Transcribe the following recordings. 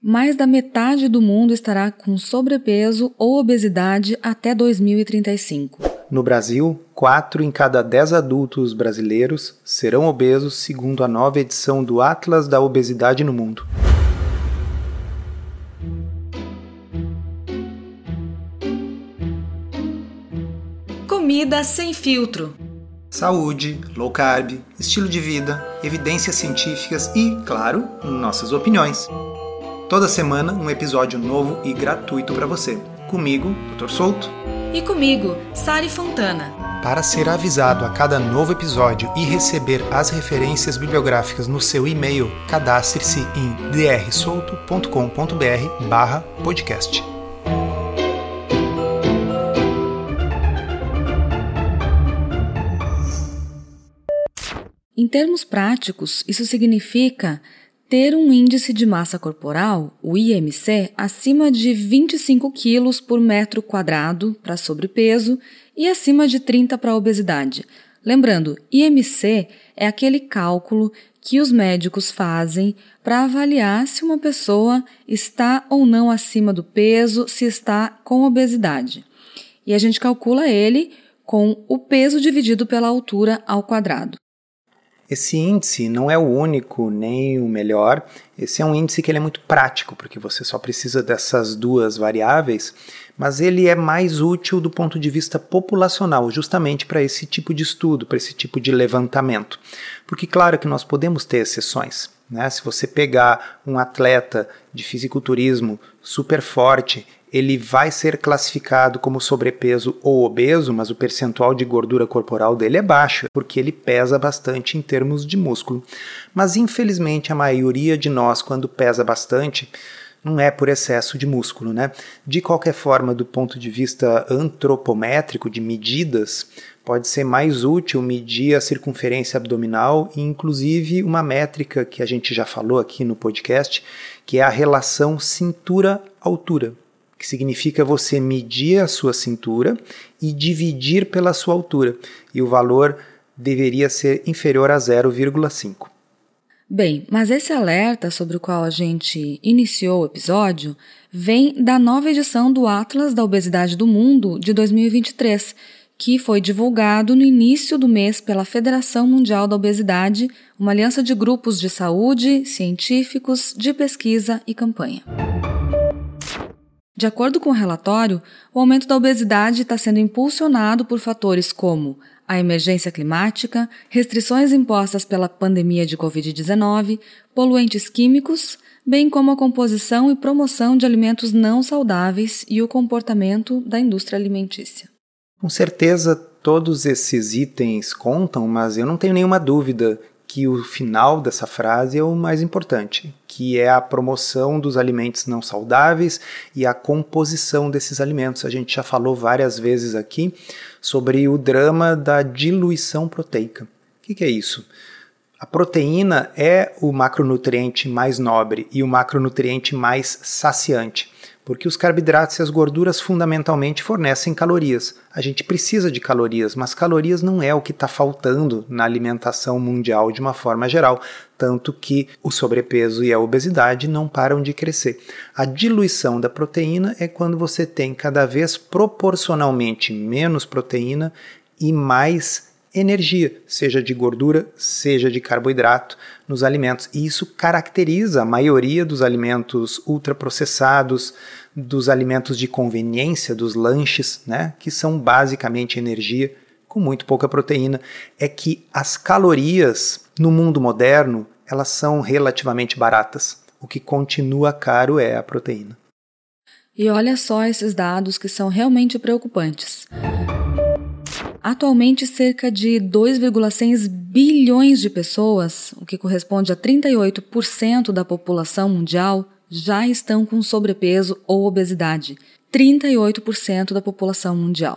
Mais da metade do mundo estará com sobrepeso ou obesidade até 2035. No Brasil, 4 em cada 10 adultos brasileiros serão obesos, segundo a nova edição do Atlas da Obesidade no Mundo. Comida sem filtro. Saúde, low carb, estilo de vida, evidências científicas e, claro, nossas opiniões. Toda semana um episódio novo e gratuito para você. Comigo, Dr. Souto. E comigo, Sari Fontana. Para ser avisado a cada novo episódio e receber as referências bibliográficas no seu e-mail, cadastre-se em drsolto.com.br/podcast. Em termos práticos, isso significa ter um índice de massa corporal, o IMC, acima de 25 quilos por metro quadrado para sobrepeso e acima de 30 para obesidade. Lembrando, IMC é aquele cálculo que os médicos fazem para avaliar se uma pessoa está ou não acima do peso, se está com obesidade. E a gente calcula ele com o peso dividido pela altura ao quadrado. Esse índice não é o único nem o melhor. Esse é um índice que ele é muito prático, porque você só precisa dessas duas variáveis, mas ele é mais útil do ponto de vista populacional, justamente para esse tipo de estudo, para esse tipo de levantamento. Porque, claro que nós podemos ter exceções. Né? Se você pegar um atleta de fisiculturismo super forte ele vai ser classificado como sobrepeso ou obeso, mas o percentual de gordura corporal dele é baixo, porque ele pesa bastante em termos de músculo. Mas infelizmente a maioria de nós, quando pesa bastante, não é por excesso de músculo, né? De qualquer forma, do ponto de vista antropométrico, de medidas, pode ser mais útil medir a circunferência abdominal e, inclusive, uma métrica que a gente já falou aqui no podcast, que é a relação cintura-altura que significa você medir a sua cintura e dividir pela sua altura, e o valor deveria ser inferior a 0,5. Bem, mas esse alerta sobre o qual a gente iniciou o episódio vem da nova edição do Atlas da Obesidade do Mundo de 2023, que foi divulgado no início do mês pela Federação Mundial da Obesidade, uma aliança de grupos de saúde, científicos, de pesquisa e campanha. De acordo com o relatório, o aumento da obesidade está sendo impulsionado por fatores como a emergência climática, restrições impostas pela pandemia de Covid-19, poluentes químicos, bem como a composição e promoção de alimentos não saudáveis e o comportamento da indústria alimentícia. Com certeza, todos esses itens contam, mas eu não tenho nenhuma dúvida que o final dessa frase é o mais importante, que é a promoção dos alimentos não saudáveis e a composição desses alimentos. A gente já falou várias vezes aqui sobre o drama da diluição proteica. O que, que é isso? A proteína é o macronutriente mais nobre e o macronutriente mais saciante porque os carboidratos e as gorduras fundamentalmente fornecem calorias. A gente precisa de calorias, mas calorias não é o que está faltando na alimentação mundial de uma forma geral, tanto que o sobrepeso e a obesidade não param de crescer. A diluição da proteína é quando você tem cada vez proporcionalmente menos proteína e mais energia, seja de gordura, seja de carboidrato nos alimentos. E isso caracteriza a maioria dos alimentos ultraprocessados, dos alimentos de conveniência, dos lanches, né, que são basicamente energia com muito pouca proteína, é que as calorias no mundo moderno, elas são relativamente baratas. O que continua caro é a proteína. E olha só esses dados que são realmente preocupantes. Atualmente, cerca de 2,6 bilhões de pessoas, o que corresponde a 38% da população mundial, já estão com sobrepeso ou obesidade. 38% da população mundial.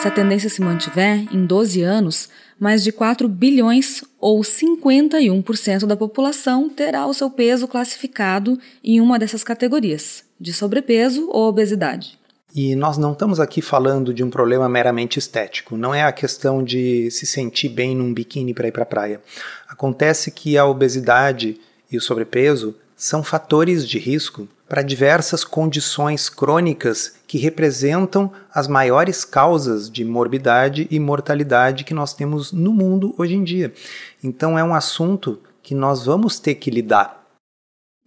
Se a tendência se mantiver, em 12 anos, mais de 4 bilhões ou 51% da população terá o seu peso classificado em uma dessas categorias, de sobrepeso ou obesidade. E nós não estamos aqui falando de um problema meramente estético, não é a questão de se sentir bem num biquíni para ir para a praia. Acontece que a obesidade e o sobrepeso são fatores de risco para diversas condições crônicas que representam as maiores causas de morbidade e mortalidade que nós temos no mundo hoje em dia. Então é um assunto que nós vamos ter que lidar.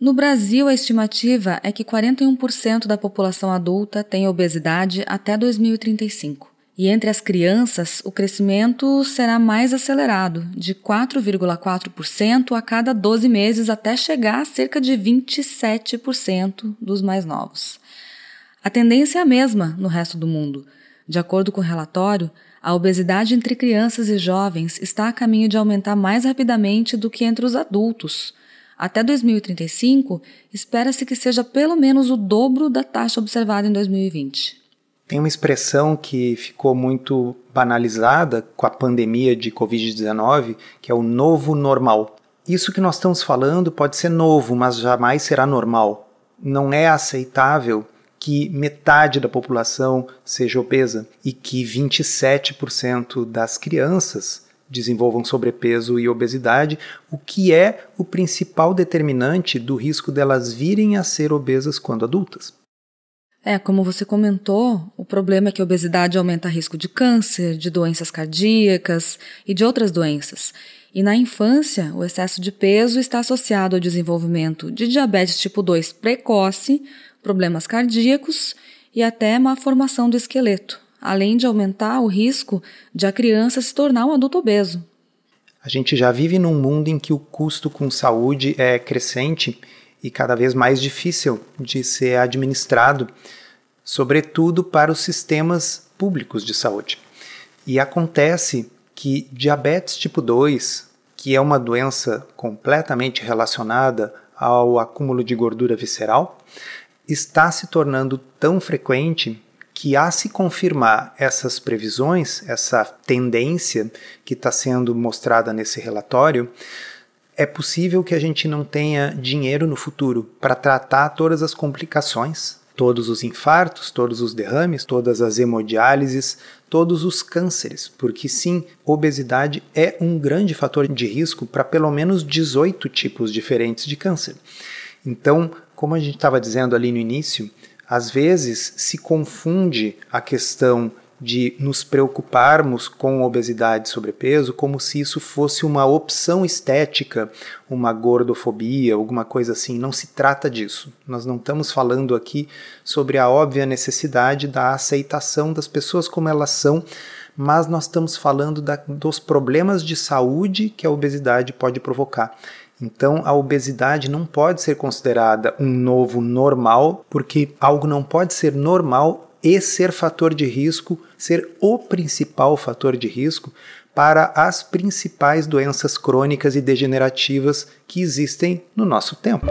No Brasil, a estimativa é que 41% da população adulta tem obesidade até 2035. E entre as crianças, o crescimento será mais acelerado, de 4,4% a cada 12 meses, até chegar a cerca de 27% dos mais novos. A tendência é a mesma no resto do mundo. De acordo com o relatório, a obesidade entre crianças e jovens está a caminho de aumentar mais rapidamente do que entre os adultos. Até 2035, espera-se que seja pelo menos o dobro da taxa observada em 2020. Tem uma expressão que ficou muito banalizada com a pandemia de Covid-19, que é o novo normal. Isso que nós estamos falando pode ser novo, mas jamais será normal. Não é aceitável que metade da população seja obesa e que 27% das crianças desenvolvam sobrepeso e obesidade, o que é o principal determinante do risco delas virem a ser obesas quando adultas. É, como você comentou, o problema é que a obesidade aumenta o risco de câncer, de doenças cardíacas e de outras doenças. E na infância, o excesso de peso está associado ao desenvolvimento de diabetes tipo 2 precoce, problemas cardíacos e até má formação do esqueleto, além de aumentar o risco de a criança se tornar um adulto obeso. A gente já vive num mundo em que o custo com saúde é crescente e cada vez mais difícil de ser administrado, sobretudo para os sistemas públicos de saúde. E acontece que diabetes tipo 2, que é uma doença completamente relacionada ao acúmulo de gordura visceral, está se tornando tão frequente que, a se confirmar essas previsões, essa tendência que está sendo mostrada nesse relatório, é possível que a gente não tenha dinheiro no futuro para tratar todas as complicações, todos os infartos, todos os derrames, todas as hemodiálises, todos os cânceres, porque sim, obesidade é um grande fator de risco para pelo menos 18 tipos diferentes de câncer. Então, como a gente estava dizendo ali no início, às vezes se confunde a questão de nos preocuparmos com obesidade e sobrepeso como se isso fosse uma opção estética, uma gordofobia, alguma coisa assim. Não se trata disso. Nós não estamos falando aqui sobre a óbvia necessidade da aceitação das pessoas como elas são, mas nós estamos falando da, dos problemas de saúde que a obesidade pode provocar. Então, a obesidade não pode ser considerada um novo normal, porque algo não pode ser normal e ser fator de risco, ser o principal fator de risco para as principais doenças crônicas e degenerativas que existem no nosso tempo.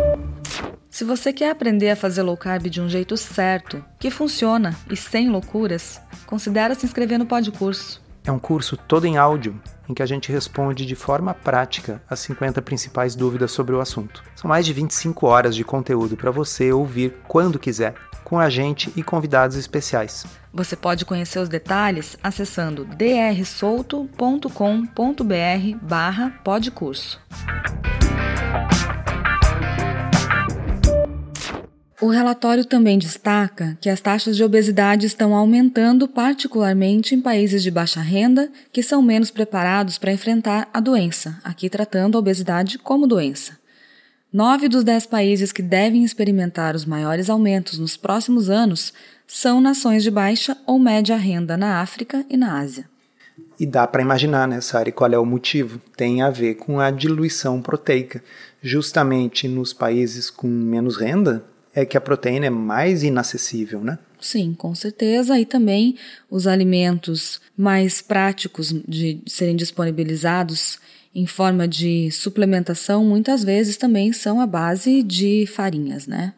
Se você quer aprender a fazer low carb de um jeito certo, que funciona e sem loucuras, considere se inscrever no Podcurso. É um curso todo em áudio em que a gente responde de forma prática as 50 principais dúvidas sobre o assunto. São mais de 25 horas de conteúdo para você ouvir quando quiser, com a gente e convidados especiais. Você pode conhecer os detalhes acessando drsolto.com.br barra podcurso. O relatório também destaca que as taxas de obesidade estão aumentando, particularmente em países de baixa renda, que são menos preparados para enfrentar a doença, aqui tratando a obesidade como doença. Nove dos dez países que devem experimentar os maiores aumentos nos próximos anos são nações de baixa ou média renda na África e na Ásia. E dá para imaginar, né, Sari, qual é o motivo? Tem a ver com a diluição proteica. Justamente nos países com menos renda, é que a proteína é mais inacessível, né? Sim, com certeza. E também os alimentos mais práticos de serem disponibilizados em forma de suplementação, muitas vezes também são a base de farinhas, né?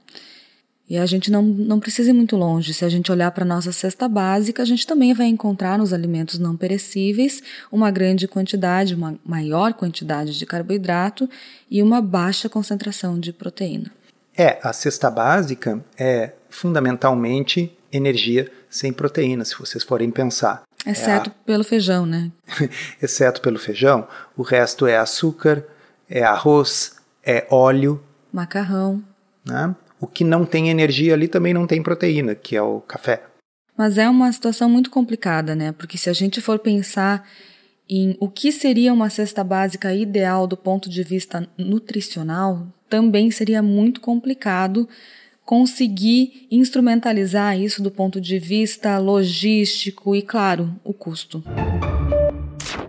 E a gente não, não precisa ir muito longe. Se a gente olhar para a nossa cesta básica, a gente também vai encontrar nos alimentos não perecíveis uma grande quantidade, uma maior quantidade de carboidrato e uma baixa concentração de proteína. É, a cesta básica é fundamentalmente energia sem proteína, se vocês forem pensar. Exceto é a... pelo feijão, né? Exceto pelo feijão, o resto é açúcar, é arroz, é óleo, macarrão. Né? O que não tem energia ali também não tem proteína, que é o café. Mas é uma situação muito complicada, né? Porque se a gente for pensar em o que seria uma cesta básica ideal do ponto de vista nutricional, também seria muito complicado conseguir instrumentalizar isso do ponto de vista logístico e, claro, o custo.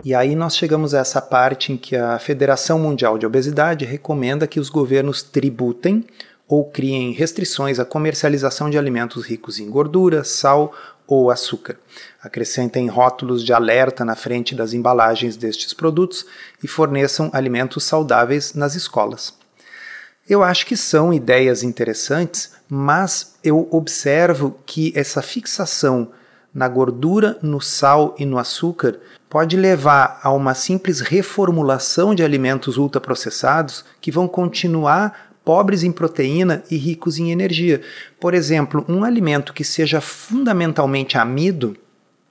E aí nós chegamos a essa parte em que a Federação Mundial de Obesidade recomenda que os governos tributem ou criem restrições à comercialização de alimentos ricos em gordura, sal ou açúcar. Acrescentem rótulos de alerta na frente das embalagens destes produtos e forneçam alimentos saudáveis nas escolas. Eu acho que são ideias interessantes, mas eu observo que essa fixação na gordura, no sal e no açúcar pode levar a uma simples reformulação de alimentos ultraprocessados que vão continuar pobres em proteína e ricos em energia. Por exemplo, um alimento que seja fundamentalmente amido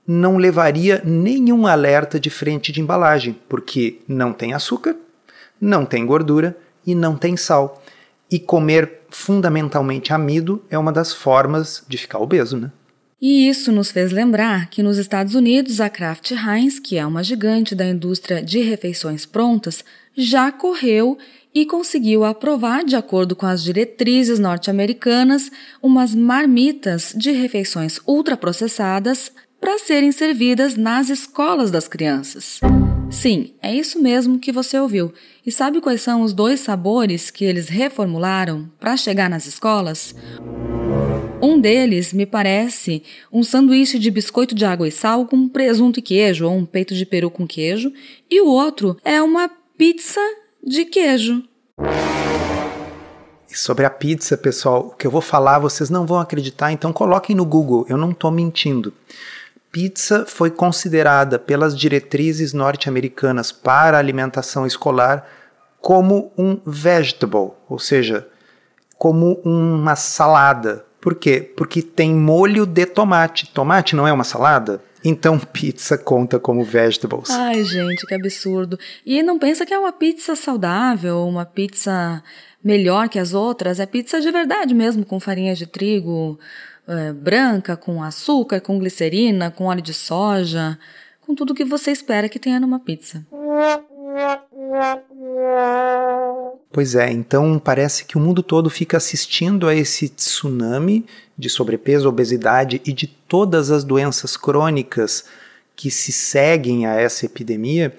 não levaria nenhum alerta de frente de embalagem, porque não tem açúcar, não tem gordura e não tem sal. E comer fundamentalmente amido é uma das formas de ficar obeso, né? E isso nos fez lembrar que nos Estados Unidos a Kraft Heinz, que é uma gigante da indústria de refeições prontas, já correu e conseguiu aprovar, de acordo com as diretrizes norte-americanas, umas marmitas de refeições ultraprocessadas para serem servidas nas escolas das crianças. Sim, é isso mesmo que você ouviu. E sabe quais são os dois sabores que eles reformularam para chegar nas escolas? Um deles me parece um sanduíche de biscoito de água e sal com presunto e queijo, ou um peito de peru com queijo, e o outro é uma pizza de queijo. Sobre a pizza, pessoal, o que eu vou falar vocês não vão acreditar, então coloquem no Google, eu não estou mentindo. Pizza foi considerada pelas diretrizes norte-americanas para alimentação escolar como um vegetable, ou seja, como uma salada, por quê? Porque tem molho de tomate. Tomate não é uma salada? Então pizza conta como vegetables. Ai, gente, que absurdo. E não pensa que é uma pizza saudável, uma pizza melhor que as outras. É pizza de verdade mesmo, com farinha de trigo é, branca, com açúcar, com glicerina, com óleo de soja, com tudo que você espera que tenha numa pizza. Pois é, então parece que o mundo todo fica assistindo a esse tsunami de sobrepeso, obesidade e de todas as doenças crônicas que se seguem a essa epidemia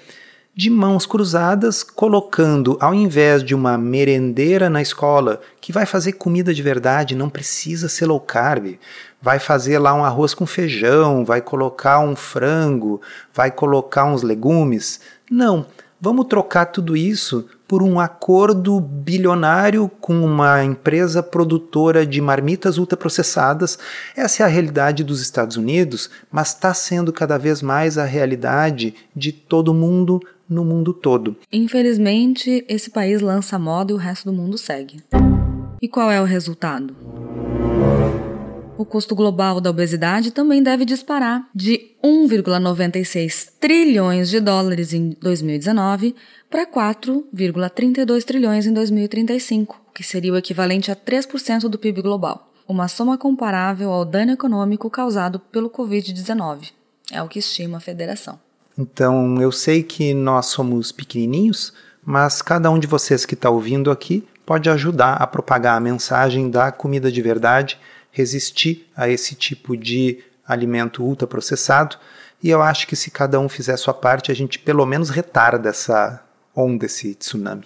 de mãos cruzadas, colocando, ao invés de uma merendeira na escola, que vai fazer comida de verdade, não precisa ser low carb, vai fazer lá um arroz com feijão, vai colocar um frango, vai colocar uns legumes. Não, vamos trocar tudo isso por um acordo bilionário com uma empresa produtora de marmitas ultraprocessadas. Essa é a realidade dos Estados Unidos, mas está sendo cada vez mais a realidade de todo mundo no mundo todo. Infelizmente, esse país lança moda e o resto do mundo segue. E qual é o resultado? O custo global da obesidade também deve disparar de 1,96 trilhões de dólares em 2019 para 4,32 trilhões em 2035, o que seria o equivalente a 3% do PIB global, uma soma comparável ao dano econômico causado pelo Covid-19. É o que estima a federação. Então, eu sei que nós somos pequenininhos, mas cada um de vocês que está ouvindo aqui pode ajudar a propagar a mensagem da comida de verdade resistir a esse tipo de alimento ultraprocessado. E eu acho que se cada um fizer a sua parte, a gente pelo menos retarda essa onda, esse tsunami.